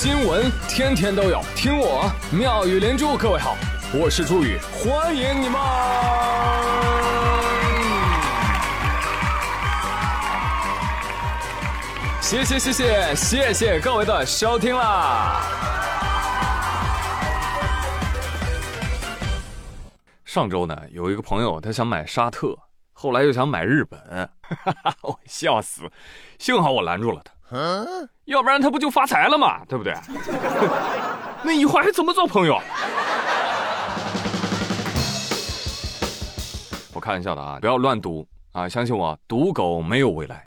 新闻天天都有，听我妙语连珠。各位好，我是朱宇，欢迎你们！谢谢谢谢谢谢各位的收听啦！上周呢，有一个朋友他想买沙特，后来又想买日本，我笑死，幸好我拦住了他。嗯要不然他不就发财了吗？对不对？那以后还怎么做朋友？我开玩笑的啊，不要乱赌啊！相信我，赌狗没有未来。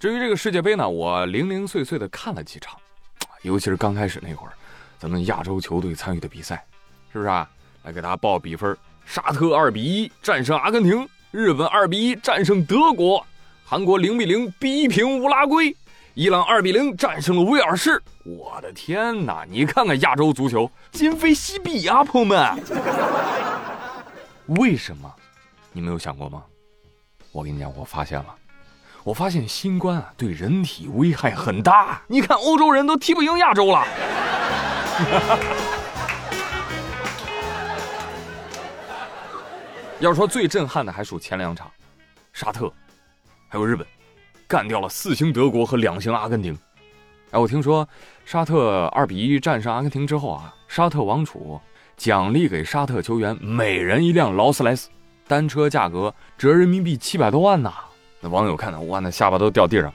至于这个世界杯呢，我零零碎碎的看了几场，尤其是刚开始那会儿，咱们亚洲球队参与的比赛，是不是啊？来给大家报比分：沙特二比一战胜阿根廷，日本二比一战胜德国。韩国零比零逼平乌拉圭，伊朗二比零战胜了威尔士。我的天哪！你看看亚洲足球，今非昔比啊，朋友们。为什么？你没有想过吗？我跟你讲，我发现了，我发现新冠啊对人体危害很大。你看欧洲人都踢不赢亚洲了。要说最震撼的，还属前两场，沙特。还有日本，干掉了四星德国和两星阿根廷。哎，我听说沙特二比一战胜阿根廷之后啊，沙特王储奖励给沙特球员每人一辆劳斯莱斯，单车价格折人民币七百多万呢。那网友看到，哇，那下巴都掉地上，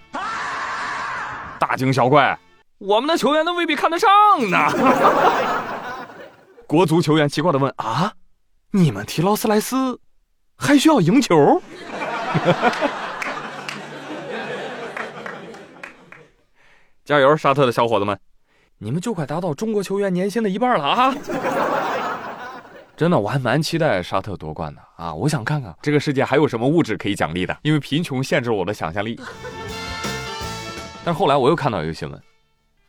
大惊小怪。我们的球员都未必看得上呢。国足球员奇怪的问：啊，你们提劳斯莱斯 还需要赢球？加油，沙特的小伙子们，你们就快达到中国球员年薪的一半了啊！真的，我还蛮期待沙特夺冠的啊！我想看看这个世界还有什么物质可以奖励的，因为贫穷限制了我的想象力。但后来我又看到一个新闻，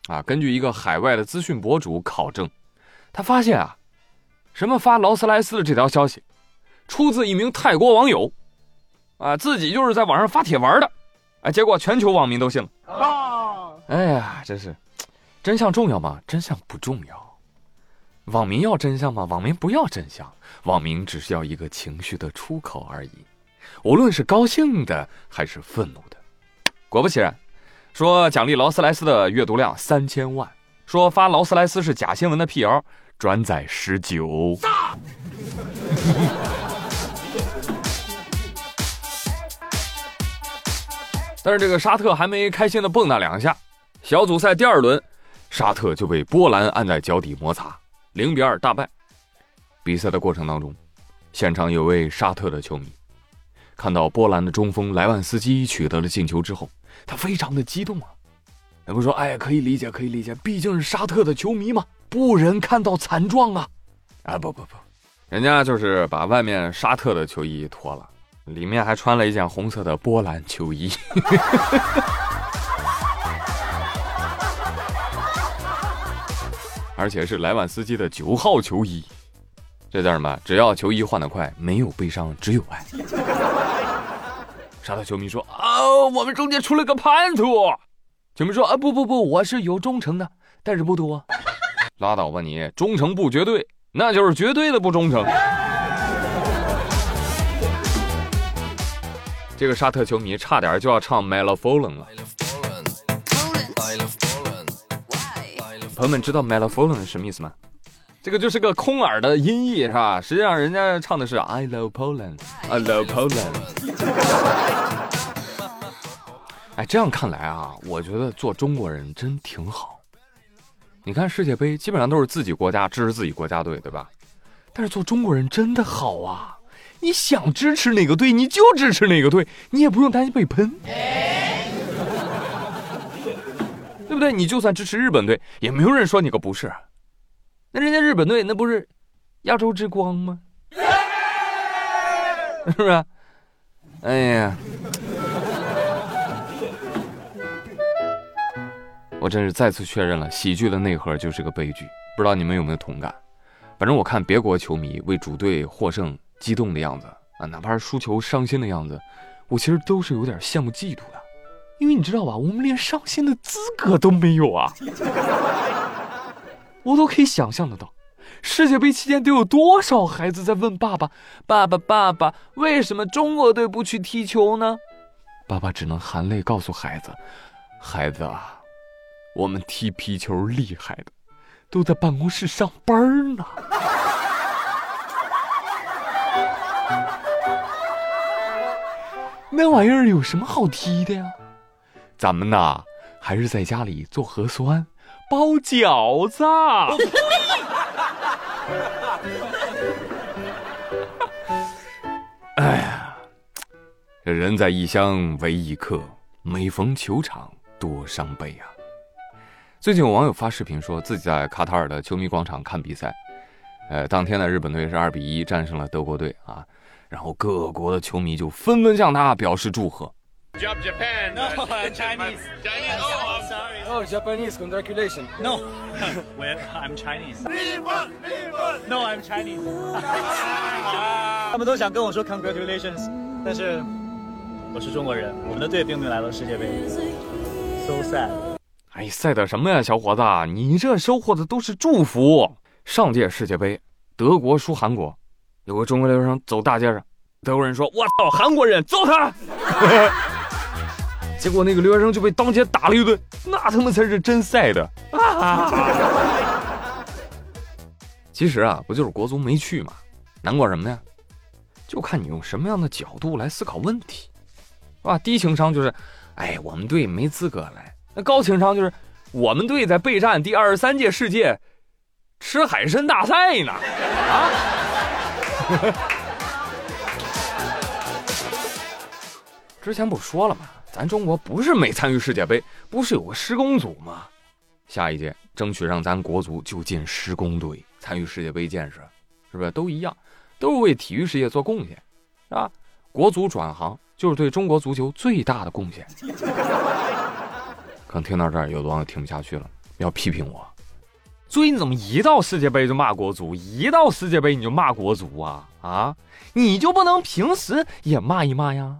啊，根据一个海外的资讯博主考证，他发现啊，什么发劳斯莱斯的这条消息，出自一名泰国网友，啊，自己就是在网上发帖玩的，哎，结果全球网民都信了。哎呀，真是，真相重要吗？真相不重要。网民要真相吗？网民不要真相。网民只是要一个情绪的出口而已，无论是高兴的还是愤怒的。果不其然，说奖励劳斯莱斯的阅读量三千万，说发劳斯莱斯是假新闻的辟谣，转载十九。但是这个沙特还没开心的蹦跶两下。小组赛第二轮，沙特就被波兰按在脚底摩擦，零比二大败。比赛的过程当中，现场有位沙特的球迷看到波兰的中锋莱万斯基取得了进球之后，他非常的激动啊！他不说，哎，可以理解，可以理解，毕竟是沙特的球迷嘛，不忍看到惨状啊！啊，不不不，人家就是把外面沙特的球衣脱了，里面还穿了一件红色的波兰球衣。而且是莱万斯基的九号球衣，这叫什么？只要球衣换得快，没有悲伤，只有爱。沙特球迷说：“啊，我们中间出了个叛徒。”球迷说：“啊，不不不，我是有忠诚的，但是不多。”拉倒吧你，忠诚不绝对，那就是绝对的不忠诚。这个沙特球迷差点就要唱《My Love Fallen》了。朋友们知道 “melopholen” 是什么意思吗？这个就是个空耳的音译，是吧？实际上人家唱的是 “I love Poland”，I love Poland。哎，这样看来啊，我觉得做中国人真挺好。你看世界杯基本上都是自己国家支持自己国家队，对吧？但是做中国人真的好啊！你想支持哪个队你就支持哪个队，你也不用担心被喷。对不对？你就算支持日本队，也没有人说你个不是。那人家日本队那不是亚洲之光吗？是不是？哎呀，我真是再次确认了，喜剧的内核就是个悲剧。不知道你们有没有同感？反正我看别国球迷为主队获胜激动的样子啊，哪怕是输球伤心的样子，我其实都是有点羡慕嫉妒的。因为你知道吧，我们连伤心的资格都没有啊！我都可以想象得到，世界杯期间得有多少孩子在问爸爸：“爸爸，爸爸，为什么中国队不去踢球呢？”爸爸只能含泪告诉孩子：“孩子啊，我们踢皮球厉害的，都在办公室上班呢。”那玩意儿有什么好踢的呀？咱们呐，还是在家里做核酸、包饺子。哎呀，这人在异乡为异客，每逢球场多伤悲啊！最近有网友发视频说自己在卡塔尔的球迷广场看比赛，呃，当天呢，日本队是二比一战胜了德国队啊，然后各国的球迷就纷纷向他表示祝贺。Job Japan. No, Chinese. Chinese. Oh, sorry. Oh, Japanese. Congratulations. No, well, I'm Chinese. No, I'm Chinese. 他们都想跟我说 congratulations，但是我是中国人，我们的队并没有来到世界杯。So sad. 哎，sad 什么呀，小伙子，你这收获的都是祝福。上届世界杯，德国输韩国，有个中国留学生走大街上，德国人说：“我操，韩国人，揍他！”结果那个留学生就被当街打了一顿，那他妈才是真赛的啊！其实啊，不就是国足没去吗？难过什么呀？就看你用什么样的角度来思考问题，是吧？低情商就是，哎，我们队没资格来；那高情商就是，我们队在备战第二十三届世界吃海参大赛呢！啊！之前不说了吗？咱中国不是没参与世界杯，不是有个施工组吗？下一届争取让咱国足就进施工队，参与世界杯建设，是不是都一样？都是为体育事业做贡献，是吧？国足转行就是对中国足球最大的贡献。可能听到这儿，有的网友听不下去了，要批评我。最近怎么一到世界杯就骂国足，一到世界杯你就骂国足啊？啊，你就不能平时也骂一骂呀？